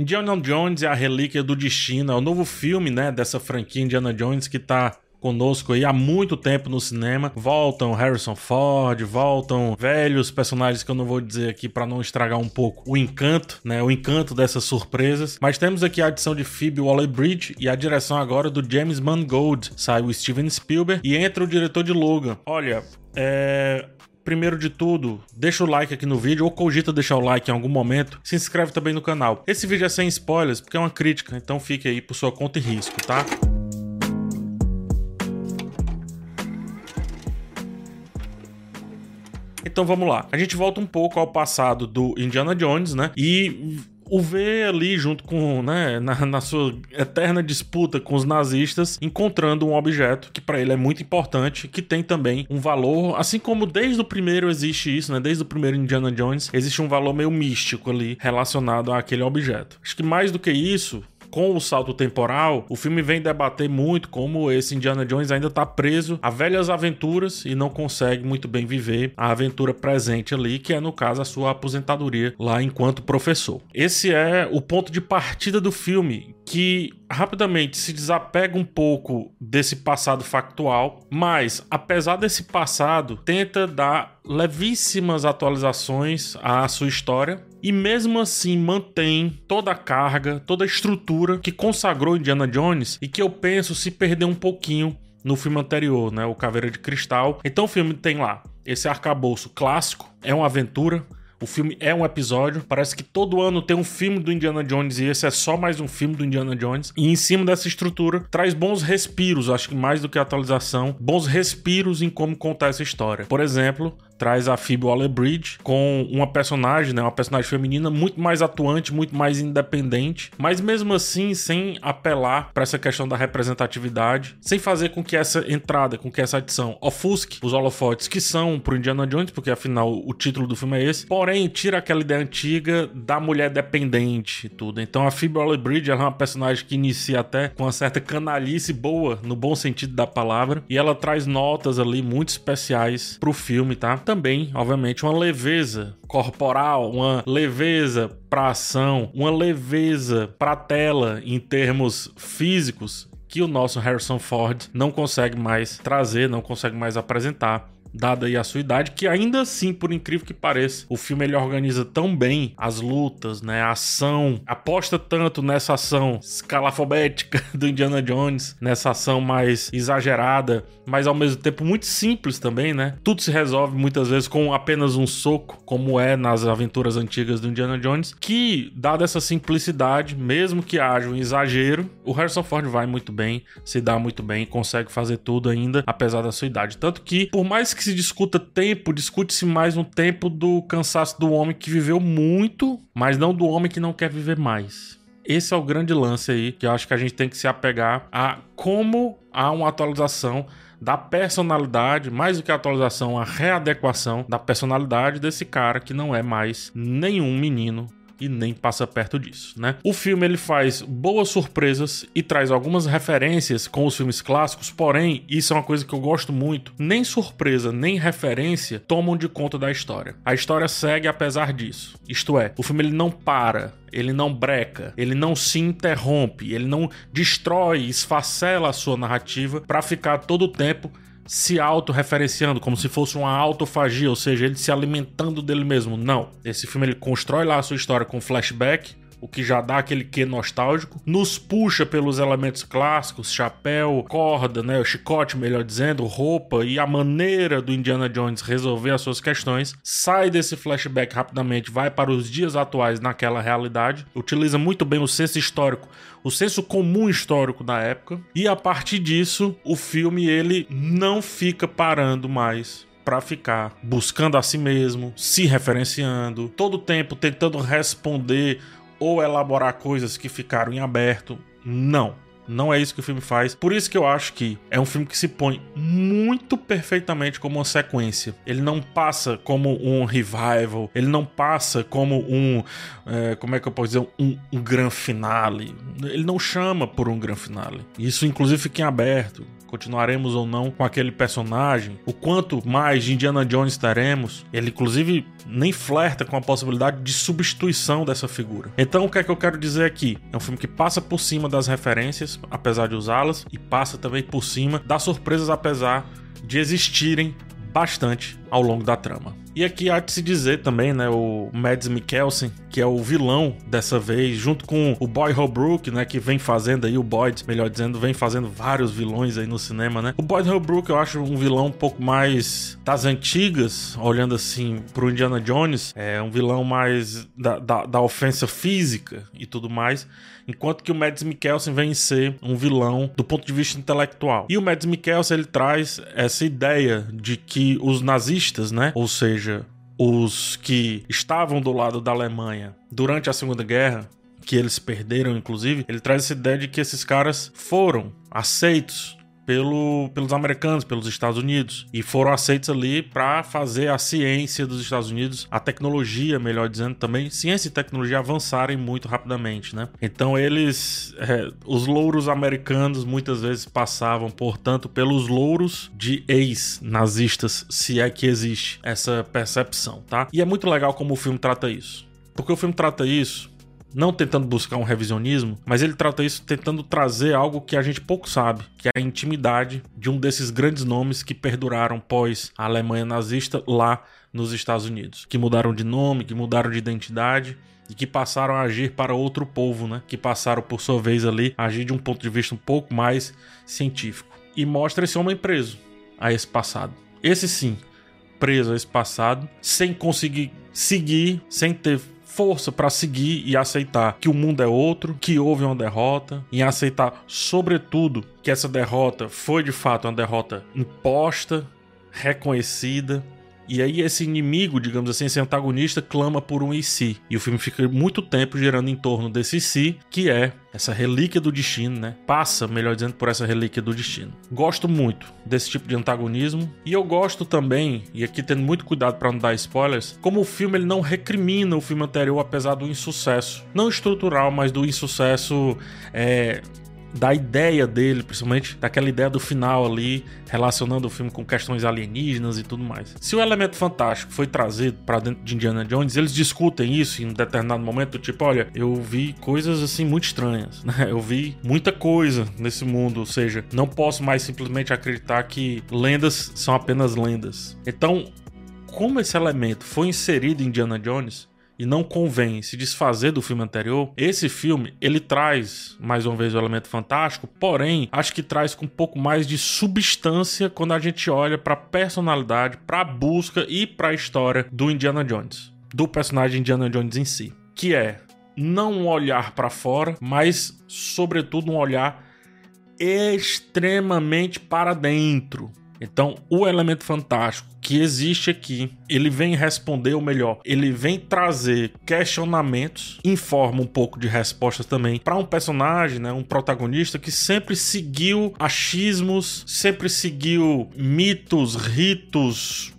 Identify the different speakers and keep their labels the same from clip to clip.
Speaker 1: Indiana Jones é a relíquia do destino, é o novo filme, né, dessa franquia Indiana Jones que tá conosco aí há muito tempo no cinema. Voltam Harrison Ford, voltam velhos personagens que eu não vou dizer aqui para não estragar um pouco o encanto, né? O encanto dessas surpresas. Mas temos aqui a adição de Phoebe Waller-Bridge e a direção agora do James Mangold. Sai o Steven Spielberg e entra o diretor de Logan. Olha, é primeiro de tudo, deixa o like aqui no vídeo ou cogita deixar o like em algum momento. Se inscreve também no canal. Esse vídeo é sem spoilers porque é uma crítica, então fique aí por sua conta e risco, tá? Então vamos lá. A gente volta um pouco ao passado do Indiana Jones, né? E o V ali junto com, né, na, na, sua eterna disputa com os nazistas, encontrando um objeto que para ele é muito importante, que tem também um valor, assim como desde o primeiro existe isso, né, desde o primeiro Indiana Jones, existe um valor meio místico ali relacionado àquele objeto. Acho que mais do que isso, com o salto temporal, o filme vem debater muito como esse Indiana Jones ainda está preso a velhas aventuras e não consegue muito bem viver a aventura presente ali, que é no caso a sua aposentadoria lá enquanto professor. Esse é o ponto de partida do filme, que rapidamente se desapega um pouco desse passado factual, mas apesar desse passado, tenta dar levíssimas atualizações à sua história e mesmo assim mantém toda a carga, toda a estrutura que consagrou Indiana Jones e que eu penso se perder um pouquinho no filme anterior, né, o Caveira de Cristal. Então o filme tem lá esse arcabouço clássico, é uma aventura, o filme é um episódio. Parece que todo ano tem um filme do Indiana Jones e esse é só mais um filme do Indiana Jones. E em cima dessa estrutura traz bons respiros, acho que mais do que atualização, bons respiros em como contar essa história. Por exemplo, traz a Phoebe Waller-Bridge com uma personagem, né, uma personagem feminina muito mais atuante, muito mais independente, mas mesmo assim sem apelar para essa questão da representatividade, sem fazer com que essa entrada, com que essa adição ofusque os holofotes que são pro Indiana Jones, porque afinal o título do filme é esse, porém tira aquela ideia antiga da mulher dependente e tudo. Então a Phoebe Waller-Bridge é uma personagem que inicia até com uma certa canalice boa, no bom sentido da palavra, e ela traz notas ali muito especiais pro filme, tá? Também, obviamente, uma leveza corporal, uma leveza para ação, uma leveza para tela em termos físicos que o nosso Harrison Ford não consegue mais trazer, não consegue mais apresentar dada aí a sua idade, que ainda assim, por incrível que pareça, o filme ele organiza tão bem as lutas, né, a ação, aposta tanto nessa ação escalafobética do Indiana Jones, nessa ação mais exagerada, mas ao mesmo tempo muito simples também, né? Tudo se resolve muitas vezes com apenas um soco, como é nas aventuras antigas do Indiana Jones, que dada essa simplicidade, mesmo que haja um exagero, o Harrison Ford vai muito bem, se dá muito bem, consegue fazer tudo ainda apesar da sua idade, tanto que por mais que que se discuta tempo, discute-se mais um tempo do cansaço do homem que viveu muito, mas não do homem que não quer viver mais. Esse é o grande lance aí que eu acho que a gente tem que se apegar a como há uma atualização da personalidade, mais do que a atualização, a readequação da personalidade desse cara que não é mais nenhum menino e nem passa perto disso, né? O filme ele faz boas surpresas e traz algumas referências com os filmes clássicos, porém, isso é uma coisa que eu gosto muito, nem surpresa nem referência tomam de conta da história. A história segue apesar disso. Isto é, o filme ele não para, ele não breca, ele não se interrompe, ele não destrói, esfacela a sua narrativa para ficar todo o tempo se autorreferenciando, como se fosse uma autofagia, ou seja, ele se alimentando dele mesmo. Não. Esse filme ele constrói lá a sua história com flashback, o que já dá aquele quê nostálgico, nos puxa pelos elementos clássicos, chapéu, corda, né, o chicote, melhor dizendo, roupa e a maneira do Indiana Jones resolver as suas questões, sai desse flashback rapidamente, vai para os dias atuais naquela realidade, utiliza muito bem o senso histórico, o senso comum histórico da época, e a partir disso, o filme ele não fica parando mais para ficar buscando a si mesmo, se referenciando, todo tempo tentando responder ou elaborar coisas que ficaram em aberto. Não. Não é isso que o filme faz. Por isso que eu acho que é um filme que se põe muito perfeitamente como uma sequência. Ele não passa como um revival, ele não passa como um. É, como é que eu posso dizer? Um, um finale. Ele não chama por um gran finale. Isso, inclusive, fica em aberto continuaremos ou não com aquele personagem, o quanto mais de Indiana Jones teremos. Ele, inclusive, nem flerta com a possibilidade de substituição dessa figura. Então, o que é que eu quero dizer aqui? É um filme que passa por cima das referências, apesar de usá-las, e passa também por cima das surpresas, apesar de existirem bastante ao longo da trama. E aqui há de se dizer também, né, o Mads Mikkelsen, que é o vilão dessa vez, junto com o Boy Holbrook, né, que vem fazendo aí, o Boyd, melhor dizendo, vem fazendo vários vilões aí no cinema, né. O Boyd Holbrook eu acho um vilão um pouco mais das antigas, olhando assim pro Indiana Jones, é um vilão mais da, da, da ofensa física e tudo mais, enquanto que o Mads Mikkelsen vem ser um vilão do ponto de vista intelectual. E o Mads Mikkelsen ele traz essa ideia de que os nazistas, né, ou seja, os que estavam do lado da Alemanha durante a Segunda Guerra, que eles perderam inclusive, ele traz essa ideia de que esses caras foram aceitos pelo, pelos americanos, pelos Estados Unidos, e foram aceitos ali para fazer a ciência dos Estados Unidos, a tecnologia, melhor dizendo também, ciência e tecnologia avançarem muito rapidamente, né? Então eles, é, os louros americanos muitas vezes passavam, portanto, pelos louros de ex-nazistas, se é que existe essa percepção, tá? E é muito legal como o filme trata isso. Porque o filme trata isso não tentando buscar um revisionismo, mas ele trata isso tentando trazer algo que a gente pouco sabe, que é a intimidade de um desses grandes nomes que perduraram pós a Alemanha nazista lá nos Estados Unidos, que mudaram de nome, que mudaram de identidade e que passaram a agir para outro povo, né? Que passaram por sua vez ali a agir de um ponto de vista um pouco mais científico. E mostra esse homem preso a esse passado. Esse sim, preso a esse passado, sem conseguir seguir, sem ter força para seguir e aceitar que o mundo é outro, que houve uma derrota, e aceitar, sobretudo, que essa derrota foi de fato uma derrota imposta, reconhecida e aí esse inimigo, digamos assim, esse antagonista clama por um IC. E o filme fica muito tempo girando em torno desse IC, que é essa relíquia do destino, né? Passa, melhor dizendo, por essa relíquia do destino. Gosto muito desse tipo de antagonismo e eu gosto também, e aqui tendo muito cuidado para não dar spoilers, como o filme ele não recrimina o filme anterior apesar do insucesso, não estrutural, mas do insucesso é, da ideia dele, principalmente daquela ideia do final ali, relacionando o filme com questões alienígenas e tudo mais. Se o elemento fantástico foi trazido para dentro de Indiana Jones, eles discutem isso em um determinado momento, tipo, olha, eu vi coisas assim muito estranhas, né? Eu vi muita coisa nesse mundo, ou seja, não posso mais simplesmente acreditar que lendas são apenas lendas. Então, como esse elemento foi inserido em Indiana Jones, e não convém se desfazer do filme anterior, esse filme ele traz mais uma vez o elemento fantástico, porém acho que traz com um pouco mais de substância quando a gente olha para a personalidade, para a busca e para a história do Indiana Jones, do personagem Indiana Jones em si, que é não um olhar para fora, mas sobretudo um olhar extremamente para dentro, então, o elemento fantástico que existe aqui, ele vem responder, ou melhor, ele vem trazer questionamentos, informa um pouco de respostas também para um personagem, né, um protagonista que sempre seguiu achismos, sempre seguiu mitos, ritos,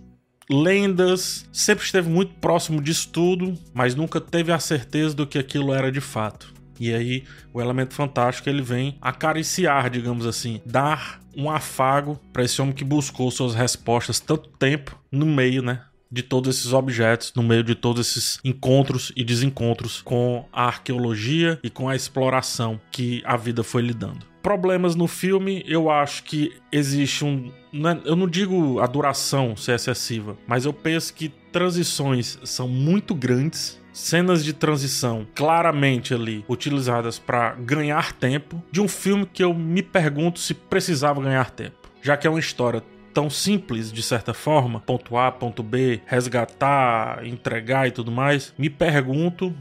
Speaker 1: lendas, sempre esteve muito próximo disso tudo, mas nunca teve a certeza do que aquilo era de fato. E aí o elemento fantástico ele vem acariciar, digamos assim, dar um afago para esse homem que buscou suas respostas tanto tempo no meio, né, de todos esses objetos, no meio de todos esses encontros e desencontros com a arqueologia e com a exploração que a vida foi lhe dando. Problemas no filme, eu acho que existe um. É, eu não digo a duração ser excessiva, mas eu penso que transições são muito grandes cenas de transição claramente ali utilizadas para ganhar tempo de um filme que eu me pergunto se precisava ganhar tempo, já que é uma história tão simples de certa forma, ponto A, ponto B, resgatar, entregar e tudo mais, me pergunto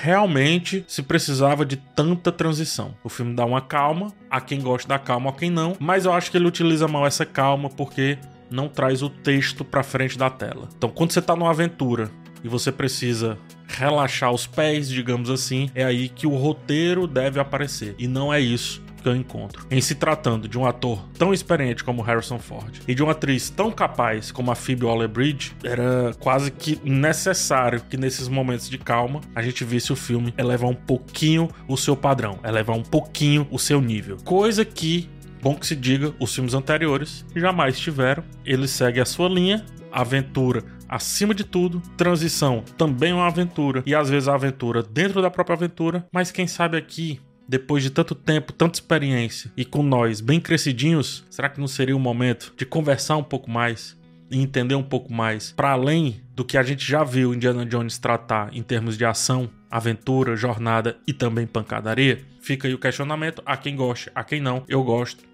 Speaker 1: realmente se precisava de tanta transição. O filme dá uma calma, a quem gosta da calma, a quem não, mas eu acho que ele utiliza mal essa calma porque não traz o texto para frente da tela. Então, quando você tá numa aventura e você precisa relaxar os pés, digamos assim, é aí que o roteiro deve aparecer. E não é isso que eu encontro. Em se tratando de um ator tão experiente como Harrison Ford e de uma atriz tão capaz como a Phoebe Waller-Bridge, era quase que necessário que nesses momentos de calma a gente visse o filme elevar um pouquinho o seu padrão, elevar um pouquinho o seu nível. Coisa que Bom que se diga, os filmes anteriores jamais tiveram. Ele segue a sua linha, aventura acima de tudo, transição também é uma aventura e às vezes a aventura dentro da própria aventura, mas quem sabe aqui depois de tanto tempo, tanta experiência e com nós bem crescidinhos, será que não seria o momento de conversar um pouco mais e entender um pouco mais para além do que a gente já viu Indiana Jones tratar em termos de ação, aventura, jornada e também pancadaria? Fica aí o questionamento a quem gosta, a quem não. Eu gosto,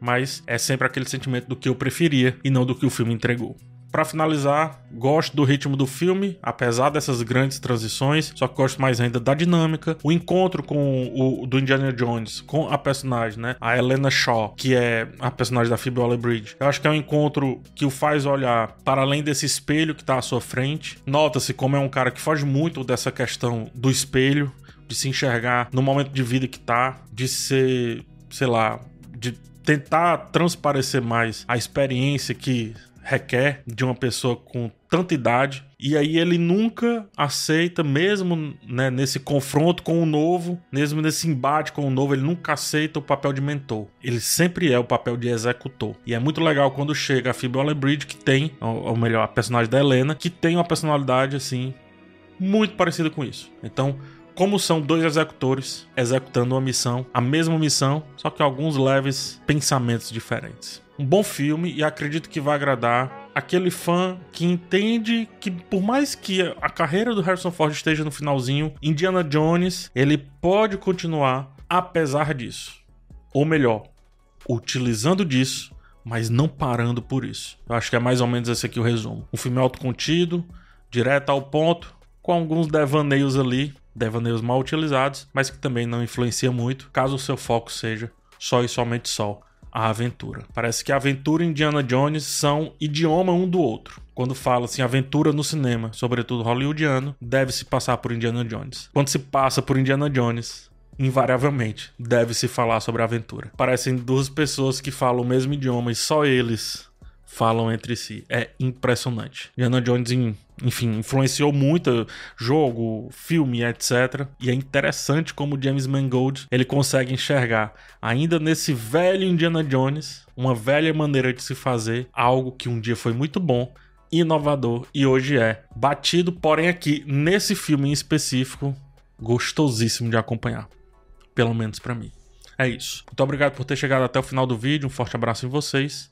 Speaker 1: mas é sempre aquele sentimento do que eu preferia e não do que o filme entregou. Para finalizar, gosto do ritmo do filme, apesar dessas grandes transições, só que gosto mais ainda da dinâmica. O encontro com o do Indiana Jones com a personagem, né? A Helena Shaw, que é a personagem da Phoebe Waller-Bridge. Eu acho que é um encontro que o faz olhar para além desse espelho que está à sua frente. Nota-se como é um cara que foge muito dessa questão do espelho, de se enxergar no momento de vida que tá, de ser, sei lá, de tentar transparecer mais a experiência que requer de uma pessoa com tanta idade. E aí ele nunca aceita, mesmo né, nesse confronto com o novo, mesmo nesse embate com o novo, ele nunca aceita o papel de mentor. Ele sempre é o papel de executor. E é muito legal quando chega a Phoebe Waller-Bridge, que tem, ou melhor, a personagem da Helena, que tem uma personalidade assim muito parecida com isso. Então, como são dois executores executando uma missão, a mesma missão, só que alguns leves pensamentos diferentes um bom filme e acredito que vai agradar aquele fã que entende que por mais que a carreira do Harrison Ford esteja no finalzinho, Indiana Jones, ele pode continuar apesar disso. Ou melhor, utilizando disso, mas não parando por isso. Eu acho que é mais ou menos esse aqui o resumo. Um filme autocontido, direto ao ponto, com alguns devaneios ali, devaneios mal utilizados, mas que também não influencia muito, caso o seu foco seja só e somente só a aventura. Parece que aventura e Indiana Jones são idioma um do outro. Quando fala assim, aventura no cinema, sobretudo hollywoodiano, deve-se passar por Indiana Jones. Quando se passa por Indiana Jones, invariavelmente deve-se falar sobre aventura. Parecem duas pessoas que falam o mesmo idioma e só eles falam entre si. É impressionante. Indiana Jones, enfim, influenciou muito jogo, filme, etc. E é interessante como James Mangold ele consegue enxergar, ainda nesse velho Indiana Jones, uma velha maneira de se fazer algo que um dia foi muito bom, inovador e hoje é batido, porém aqui nesse filme em específico, gostosíssimo de acompanhar, pelo menos para mim. É isso. Muito obrigado por ter chegado até o final do vídeo. Um forte abraço em vocês.